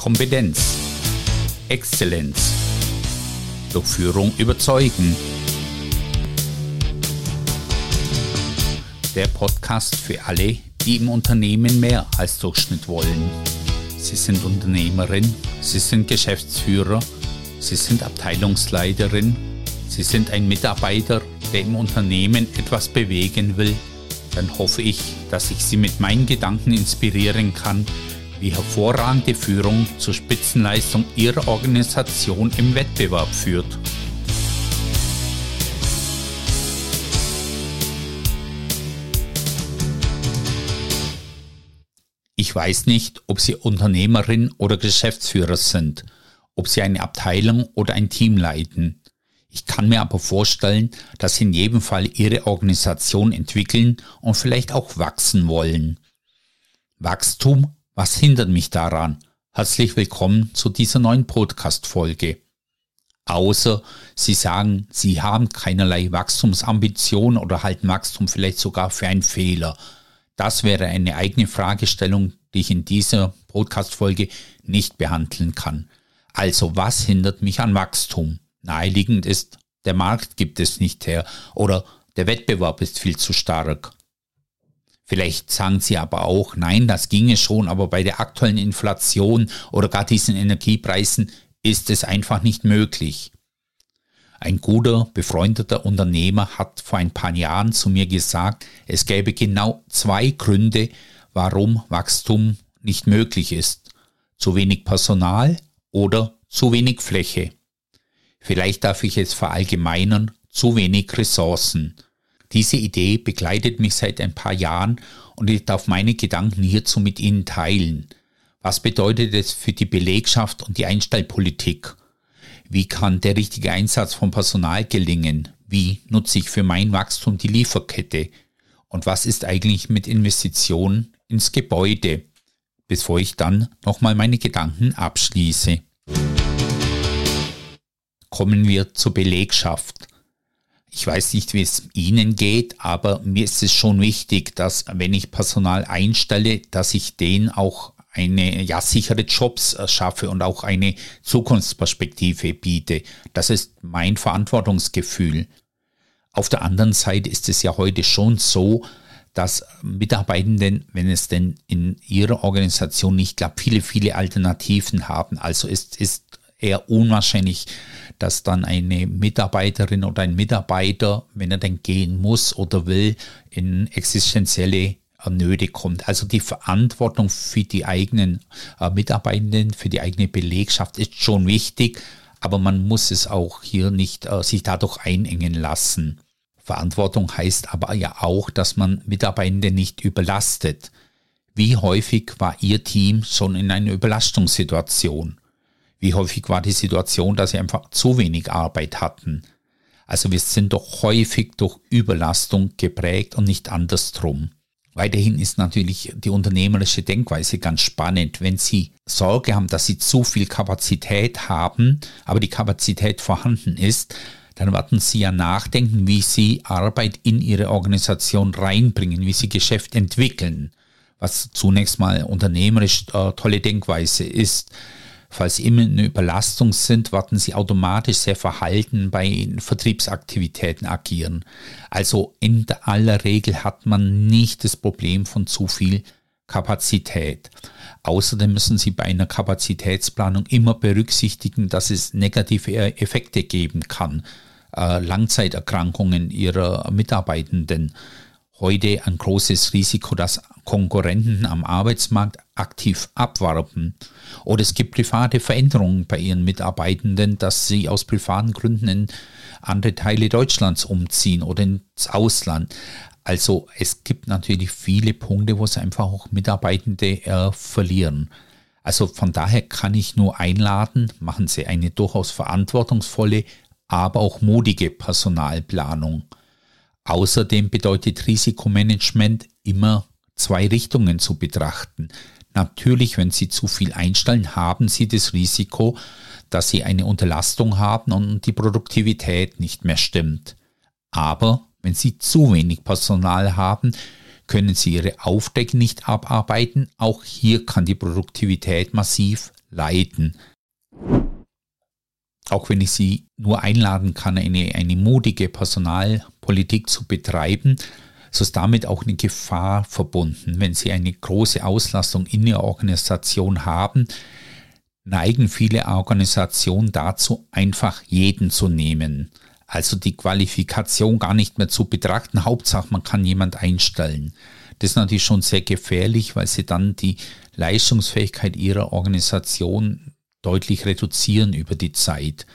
Kompetenz, Exzellenz, durch Führung überzeugen. Der Podcast für alle, die im Unternehmen mehr als Durchschnitt wollen. Sie sind Unternehmerin, Sie sind Geschäftsführer, Sie sind Abteilungsleiterin, Sie sind ein Mitarbeiter, der im Unternehmen etwas bewegen will, dann hoffe ich, dass ich Sie mit meinen Gedanken inspirieren kann, wie hervorragende Führung zur Spitzenleistung Ihrer Organisation im Wettbewerb führt. Ich weiß nicht, ob Sie Unternehmerin oder Geschäftsführer sind, ob Sie eine Abteilung oder ein Team leiten. Ich kann mir aber vorstellen, dass Sie in jedem Fall Ihre Organisation entwickeln und vielleicht auch wachsen wollen. Wachstum was hindert mich daran? Herzlich willkommen zu dieser neuen Podcast-Folge. Außer Sie sagen, Sie haben keinerlei Wachstumsambition oder halten Wachstum vielleicht sogar für einen Fehler. Das wäre eine eigene Fragestellung, die ich in dieser Podcast-Folge nicht behandeln kann. Also was hindert mich an Wachstum? Naheliegend ist, der Markt gibt es nicht her oder der Wettbewerb ist viel zu stark. Vielleicht sagen Sie aber auch, nein, das ginge schon, aber bei der aktuellen Inflation oder gar diesen Energiepreisen ist es einfach nicht möglich. Ein guter, befreundeter Unternehmer hat vor ein paar Jahren zu mir gesagt, es gäbe genau zwei Gründe, warum Wachstum nicht möglich ist. Zu wenig Personal oder zu wenig Fläche. Vielleicht darf ich es verallgemeinern, zu wenig Ressourcen. Diese Idee begleitet mich seit ein paar Jahren und ich darf meine Gedanken hierzu mit Ihnen teilen. Was bedeutet es für die Belegschaft und die Einstellpolitik? Wie kann der richtige Einsatz von Personal gelingen? Wie nutze ich für mein Wachstum die Lieferkette? Und was ist eigentlich mit Investitionen ins Gebäude? Bevor ich dann nochmal meine Gedanken abschließe. Kommen wir zur Belegschaft. Ich weiß nicht, wie es Ihnen geht, aber mir ist es schon wichtig, dass wenn ich Personal einstelle, dass ich denen auch eine ja, sichere Jobs äh, schaffe und auch eine Zukunftsperspektive biete. Das ist mein Verantwortungsgefühl. Auf der anderen Seite ist es ja heute schon so, dass Mitarbeitenden, wenn es denn in ihrer Organisation nicht klappt, viele, viele Alternativen haben. Also es ist eher unwahrscheinlich, dass dann eine Mitarbeiterin oder ein Mitarbeiter, wenn er denn gehen muss oder will, in existenzielle Nöte kommt. Also die Verantwortung für die eigenen äh, Mitarbeitenden, für die eigene Belegschaft ist schon wichtig, aber man muss es auch hier nicht äh, sich dadurch einengen lassen. Verantwortung heißt aber ja auch, dass man Mitarbeitende nicht überlastet. Wie häufig war Ihr Team schon in einer Überlastungssituation? Wie häufig war die Situation, dass sie einfach zu wenig Arbeit hatten? Also wir sind doch häufig durch Überlastung geprägt und nicht andersrum. Weiterhin ist natürlich die unternehmerische Denkweise ganz spannend. Wenn Sie Sorge haben, dass Sie zu viel Kapazität haben, aber die Kapazität vorhanden ist, dann werden Sie ja nachdenken, wie Sie Arbeit in Ihre Organisation reinbringen, wie Sie Geschäft entwickeln, was zunächst mal unternehmerisch äh, tolle Denkweise ist. Falls Sie immer eine Überlastung sind, werden Sie automatisch sehr verhalten bei Vertriebsaktivitäten agieren. Also in aller Regel hat man nicht das Problem von zu viel Kapazität. Außerdem müssen Sie bei einer Kapazitätsplanung immer berücksichtigen, dass es negative Effekte geben kann. Äh, Langzeiterkrankungen Ihrer Mitarbeitenden heute ein großes Risiko, dass Konkurrenten am Arbeitsmarkt aktiv abwarben. Oder es gibt private Veränderungen bei ihren Mitarbeitenden, dass sie aus privaten Gründen in andere Teile Deutschlands umziehen oder ins Ausland. Also es gibt natürlich viele Punkte, wo sie einfach auch Mitarbeitende äh, verlieren. Also von daher kann ich nur einladen, machen Sie eine durchaus verantwortungsvolle, aber auch mutige Personalplanung. Außerdem bedeutet Risikomanagement immer zwei Richtungen zu betrachten. Natürlich, wenn Sie zu viel einstellen, haben Sie das Risiko, dass Sie eine Unterlastung haben und die Produktivität nicht mehr stimmt. Aber wenn Sie zu wenig Personal haben, können sie ihre Aufträge nicht abarbeiten. Auch hier kann die Produktivität massiv leiden. Auch wenn ich Sie nur einladen kann, eine, eine mutige Personalpolitik zu betreiben, so ist damit auch eine Gefahr verbunden. Wenn Sie eine große Auslastung in Ihrer Organisation haben, neigen viele Organisationen dazu, einfach jeden zu nehmen. Also die Qualifikation gar nicht mehr zu betrachten. Hauptsache, man kann jemand einstellen. Das ist natürlich schon sehr gefährlich, weil sie dann die Leistungsfähigkeit ihrer Organisation deutlich reduzieren über die Zeit.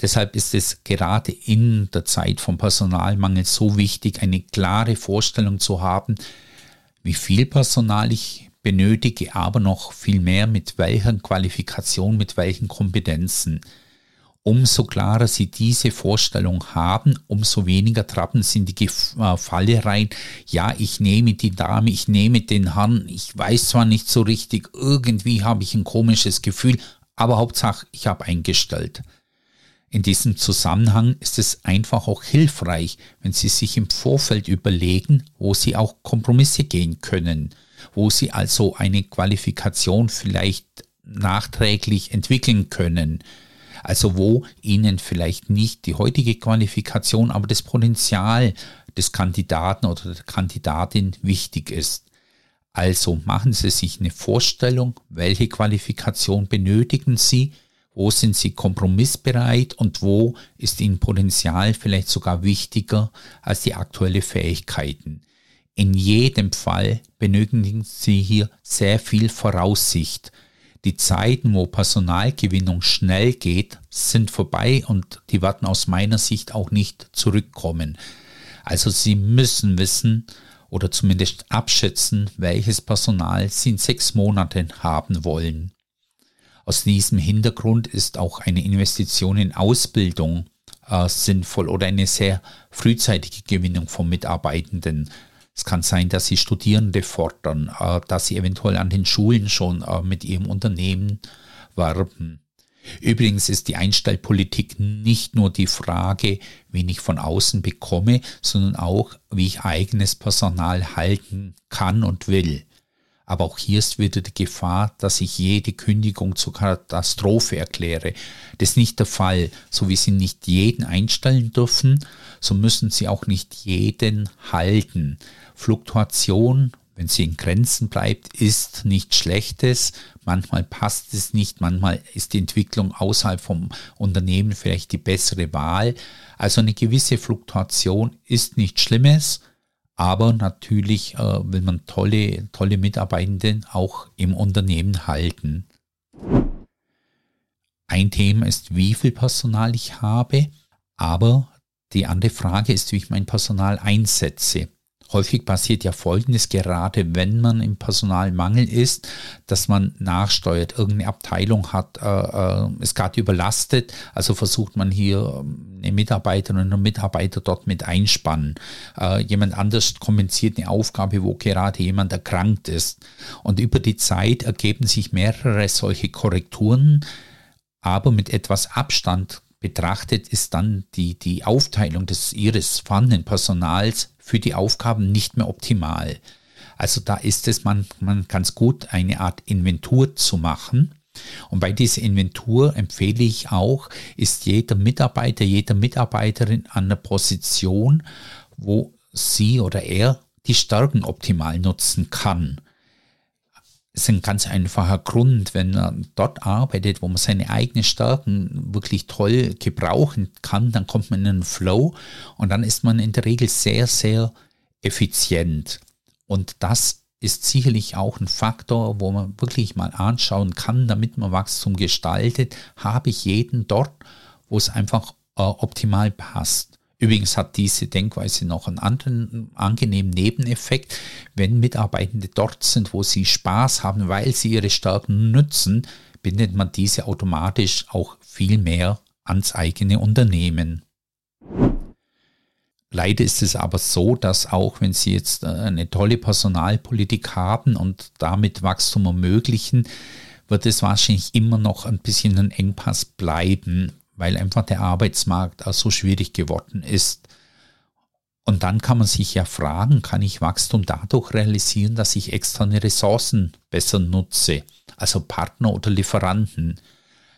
Deshalb ist es gerade in der Zeit vom Personalmangel so wichtig, eine klare Vorstellung zu haben, wie viel Personal ich benötige, aber noch viel mehr mit welcher Qualifikation, mit welchen Kompetenzen. Umso klarer Sie diese Vorstellung haben, umso weniger trappen Sie in die äh, Falle rein. Ja, ich nehme die Dame, ich nehme den Herrn, ich weiß zwar nicht so richtig, irgendwie habe ich ein komisches Gefühl, aber Hauptsache, ich habe eingestellt. In diesem Zusammenhang ist es einfach auch hilfreich, wenn Sie sich im Vorfeld überlegen, wo Sie auch Kompromisse gehen können, wo Sie also eine Qualifikation vielleicht nachträglich entwickeln können, also wo Ihnen vielleicht nicht die heutige Qualifikation, aber das Potenzial des Kandidaten oder der Kandidatin wichtig ist. Also machen Sie sich eine Vorstellung, welche Qualifikation benötigen Sie, wo sind Sie kompromissbereit und wo ist Ihnen Potenzial vielleicht sogar wichtiger als die aktuelle Fähigkeiten. In jedem Fall benötigen Sie hier sehr viel Voraussicht. Die Zeiten, wo Personalgewinnung schnell geht, sind vorbei und die werden aus meiner Sicht auch nicht zurückkommen. Also Sie müssen wissen, oder zumindest abschätzen, welches Personal sie in sechs Monaten haben wollen. Aus diesem Hintergrund ist auch eine Investition in Ausbildung äh, sinnvoll oder eine sehr frühzeitige Gewinnung von Mitarbeitenden. Es kann sein, dass sie Studierende fordern, äh, dass sie eventuell an den Schulen schon äh, mit ihrem Unternehmen werben. Übrigens ist die Einstellpolitik nicht nur die Frage, wen ich von außen bekomme, sondern auch, wie ich eigenes Personal halten kann und will. Aber auch hier ist wieder die Gefahr, dass ich jede Kündigung zur Katastrophe erkläre. Das ist nicht der Fall. So wie Sie nicht jeden einstellen dürfen, so müssen Sie auch nicht jeden halten. Fluktuation wenn sie in Grenzen bleibt, ist nichts Schlechtes. Manchmal passt es nicht, manchmal ist die Entwicklung außerhalb vom Unternehmen vielleicht die bessere Wahl. Also eine gewisse Fluktuation ist nichts Schlimmes, aber natürlich äh, will man tolle, tolle Mitarbeitenden auch im Unternehmen halten. Ein Thema ist, wie viel Personal ich habe, aber die andere Frage ist, wie ich mein Personal einsetze. Häufig passiert ja Folgendes, gerade wenn man im Personalmangel ist, dass man nachsteuert, irgendeine Abteilung hat, äh, äh, ist gerade überlastet, also versucht man hier ähm, eine Mitarbeiterin und Mitarbeiter dort mit einspannen. Äh, jemand anders kompensiert eine Aufgabe, wo gerade jemand erkrankt ist. Und über die Zeit ergeben sich mehrere solche Korrekturen, aber mit etwas Abstand betrachtet ist dann die, die Aufteilung des ihres vorhandenen Personals für die Aufgaben nicht mehr optimal. Also da ist es man, man ganz gut, eine Art Inventur zu machen. Und bei dieser Inventur empfehle ich auch, ist jeder Mitarbeiter, jeder Mitarbeiterin an der Position, wo sie oder er die Stärken optimal nutzen kann. Ist ein ganz einfacher Grund, wenn man dort arbeitet, wo man seine eigenen Stärken wirklich toll gebrauchen kann, dann kommt man in einen Flow und dann ist man in der Regel sehr, sehr effizient. Und das ist sicherlich auch ein Faktor, wo man wirklich mal anschauen kann, damit man Wachstum gestaltet, habe ich jeden dort, wo es einfach äh, optimal passt. Übrigens hat diese Denkweise noch einen anderen angenehmen Nebeneffekt. Wenn Mitarbeitende dort sind, wo sie Spaß haben, weil sie ihre Stärken nutzen, bindet man diese automatisch auch viel mehr ans eigene Unternehmen. Leider ist es aber so, dass auch wenn Sie jetzt äh, eine tolle Personalpolitik haben und damit Wachstum ermöglichen, wird es wahrscheinlich immer noch ein bisschen ein Engpass bleiben, weil einfach der Arbeitsmarkt auch so schwierig geworden ist. Und dann kann man sich ja fragen, kann ich Wachstum dadurch realisieren, dass ich externe Ressourcen besser nutze, also Partner oder Lieferanten.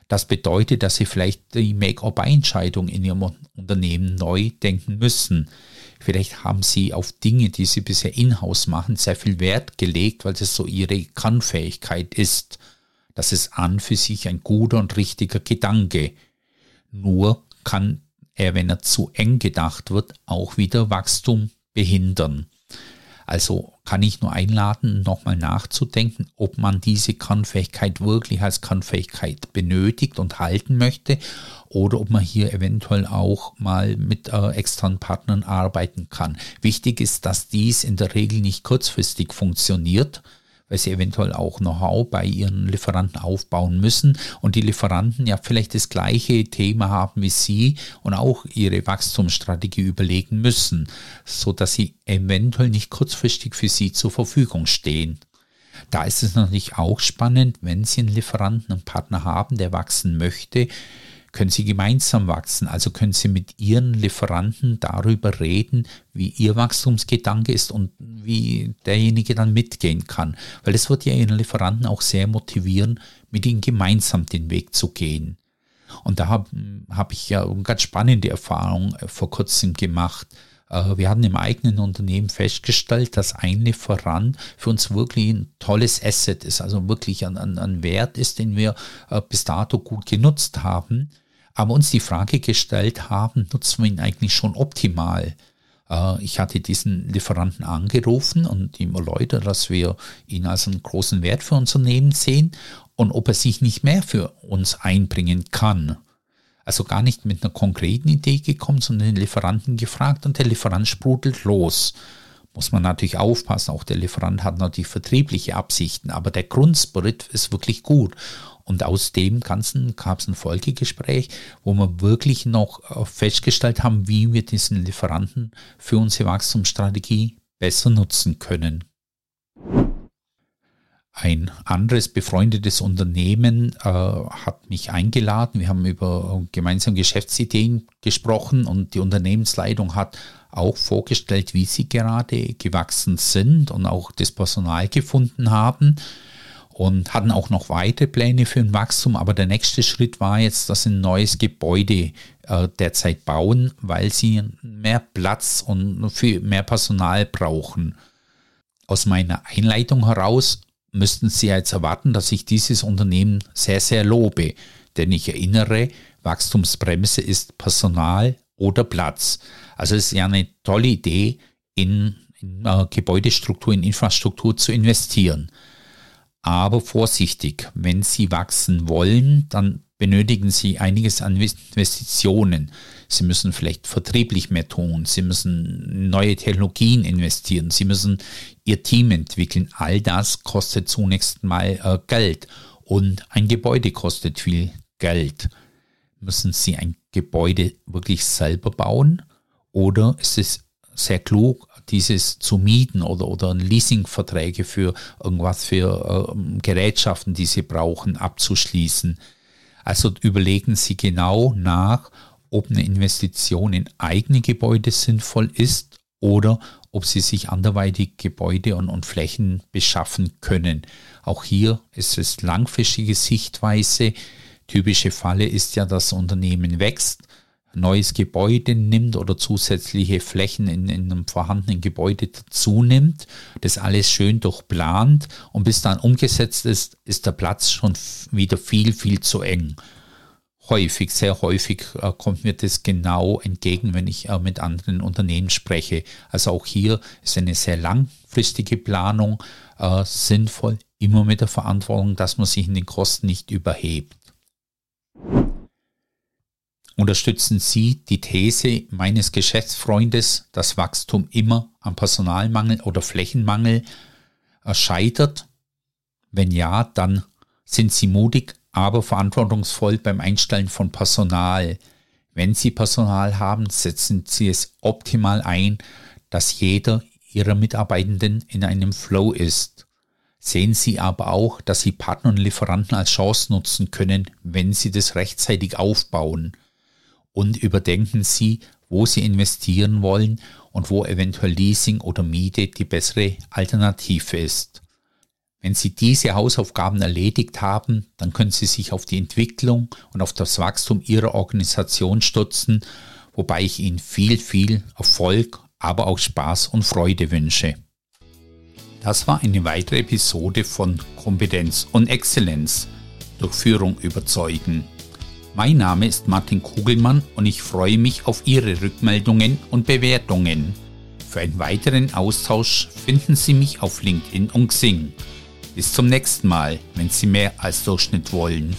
Das bedeutet, dass Sie vielleicht die Make-or-Buy-Entscheidung in Ihrem Unternehmen neu denken müssen. Vielleicht haben Sie auf Dinge, die Sie bisher in-house machen, sehr viel Wert gelegt, weil das so Ihre Kannfähigkeit ist. Das ist an für sich ein guter und richtiger Gedanke. Nur kann er, wenn er zu eng gedacht wird, auch wieder Wachstum behindern. Also kann ich nur einladen, nochmal nachzudenken, ob man diese Kannfähigkeit wirklich als Kannfähigkeit benötigt und halten möchte oder ob man hier eventuell auch mal mit äh, externen Partnern arbeiten kann. Wichtig ist, dass dies in der Regel nicht kurzfristig funktioniert, weil sie eventuell auch Know-how bei ihren Lieferanten aufbauen müssen und die Lieferanten ja vielleicht das gleiche Thema haben wie sie und auch ihre Wachstumsstrategie überlegen müssen, so dass sie eventuell nicht kurzfristig für sie zur Verfügung stehen. Da ist es natürlich auch spannend, wenn Sie einen Lieferanten, einen Partner haben, der wachsen möchte, können Sie gemeinsam wachsen. Also können Sie mit Ihren Lieferanten darüber reden, wie Ihr Wachstumsgedanke ist und wie derjenige dann mitgehen kann. Weil das wird ja Ihren Lieferanten auch sehr motivieren, mit Ihnen gemeinsam den Weg zu gehen. Und da habe hab ich ja eine ganz spannende Erfahrung äh, vor kurzem gemacht. Äh, wir hatten im eigenen Unternehmen festgestellt, dass ein Lieferant für uns wirklich ein tolles Asset ist, also wirklich ein, ein, ein Wert ist, den wir äh, bis dato gut genutzt haben aber uns die Frage gestellt haben, nutzen wir ihn eigentlich schon optimal? Äh, ich hatte diesen Lieferanten angerufen und ihm erläutert, dass wir ihn als einen großen Wert für unser Unternehmen sehen und ob er sich nicht mehr für uns einbringen kann. Also gar nicht mit einer konkreten Idee gekommen, sondern den Lieferanten gefragt und der Lieferant sprudelt los. Muss man natürlich aufpassen, auch der Lieferant hat natürlich vertriebliche Absichten, aber der Grundspirit ist wirklich gut. Und aus dem Ganzen gab es ein Folgegespräch, wo wir wirklich noch äh, festgestellt haben, wie wir diesen Lieferanten für unsere Wachstumsstrategie besser nutzen können. Ein anderes befreundetes Unternehmen äh, hat mich eingeladen. Wir haben über gemeinsame Geschäftsideen gesprochen und die Unternehmensleitung hat auch vorgestellt, wie sie gerade gewachsen sind und auch das Personal gefunden haben und hatten auch noch weitere Pläne für ein Wachstum. Aber der nächste Schritt war jetzt, dass sie ein neues Gebäude äh, derzeit bauen, weil sie mehr Platz und für mehr Personal brauchen. Aus meiner Einleitung heraus müssten Sie jetzt erwarten, dass ich dieses Unternehmen sehr, sehr lobe. Denn ich erinnere, Wachstumsbremse ist Personal oder Platz. Also es ist ja eine tolle Idee, in, in äh, Gebäudestruktur, in Infrastruktur zu investieren aber vorsichtig. Wenn Sie wachsen wollen, dann benötigen Sie einiges an Investitionen. Sie müssen vielleicht vertrieblich mehr tun. Sie müssen neue Technologien investieren. Sie müssen Ihr Team entwickeln. All das kostet zunächst mal äh, Geld. Und ein Gebäude kostet viel Geld. Müssen Sie ein Gebäude wirklich selber bauen? Oder ist es sehr klug, dieses zu mieten oder, oder Leasingverträge für irgendwas für äh, Gerätschaften, die sie brauchen, abzuschließen. Also überlegen Sie genau nach, ob eine Investition in eigene Gebäude sinnvoll ist oder ob Sie sich anderweitig Gebäude und, und Flächen beschaffen können. Auch hier ist es langfristige Sichtweise. Typische Falle ist ja, dass Unternehmen wächst neues Gebäude nimmt oder zusätzliche Flächen in, in einem vorhandenen Gebäude zunimmt, das alles schön durchplant und bis dann umgesetzt ist, ist der Platz schon wieder viel, viel zu eng. Häufig, sehr häufig äh, kommt mir das genau entgegen, wenn ich äh, mit anderen Unternehmen spreche. Also auch hier ist eine sehr langfristige Planung äh, sinnvoll, immer mit der Verantwortung, dass man sich in den Kosten nicht überhebt. Unterstützen Sie die These meines Geschäftsfreundes, dass Wachstum immer am Personalmangel oder Flächenmangel scheitert? Wenn ja, dann sind Sie mutig, aber verantwortungsvoll beim Einstellen von Personal. Wenn Sie Personal haben, setzen Sie es optimal ein, dass jeder Ihrer Mitarbeitenden in einem Flow ist. Sehen Sie aber auch, dass Sie Partner und Lieferanten als Chance nutzen können, wenn Sie das rechtzeitig aufbauen und überdenken Sie, wo Sie investieren wollen und wo eventuell Leasing oder Miete die bessere Alternative ist. Wenn Sie diese Hausaufgaben erledigt haben, dann können Sie sich auf die Entwicklung und auf das Wachstum Ihrer Organisation stützen, wobei ich Ihnen viel, viel Erfolg, aber auch Spaß und Freude wünsche. Das war eine weitere Episode von Kompetenz und Exzellenz durch Führung überzeugen. Mein Name ist Martin Kugelmann und ich freue mich auf Ihre Rückmeldungen und Bewertungen. Für einen weiteren Austausch finden Sie mich auf LinkedIn und Xing. Bis zum nächsten Mal, wenn Sie mehr als Durchschnitt wollen.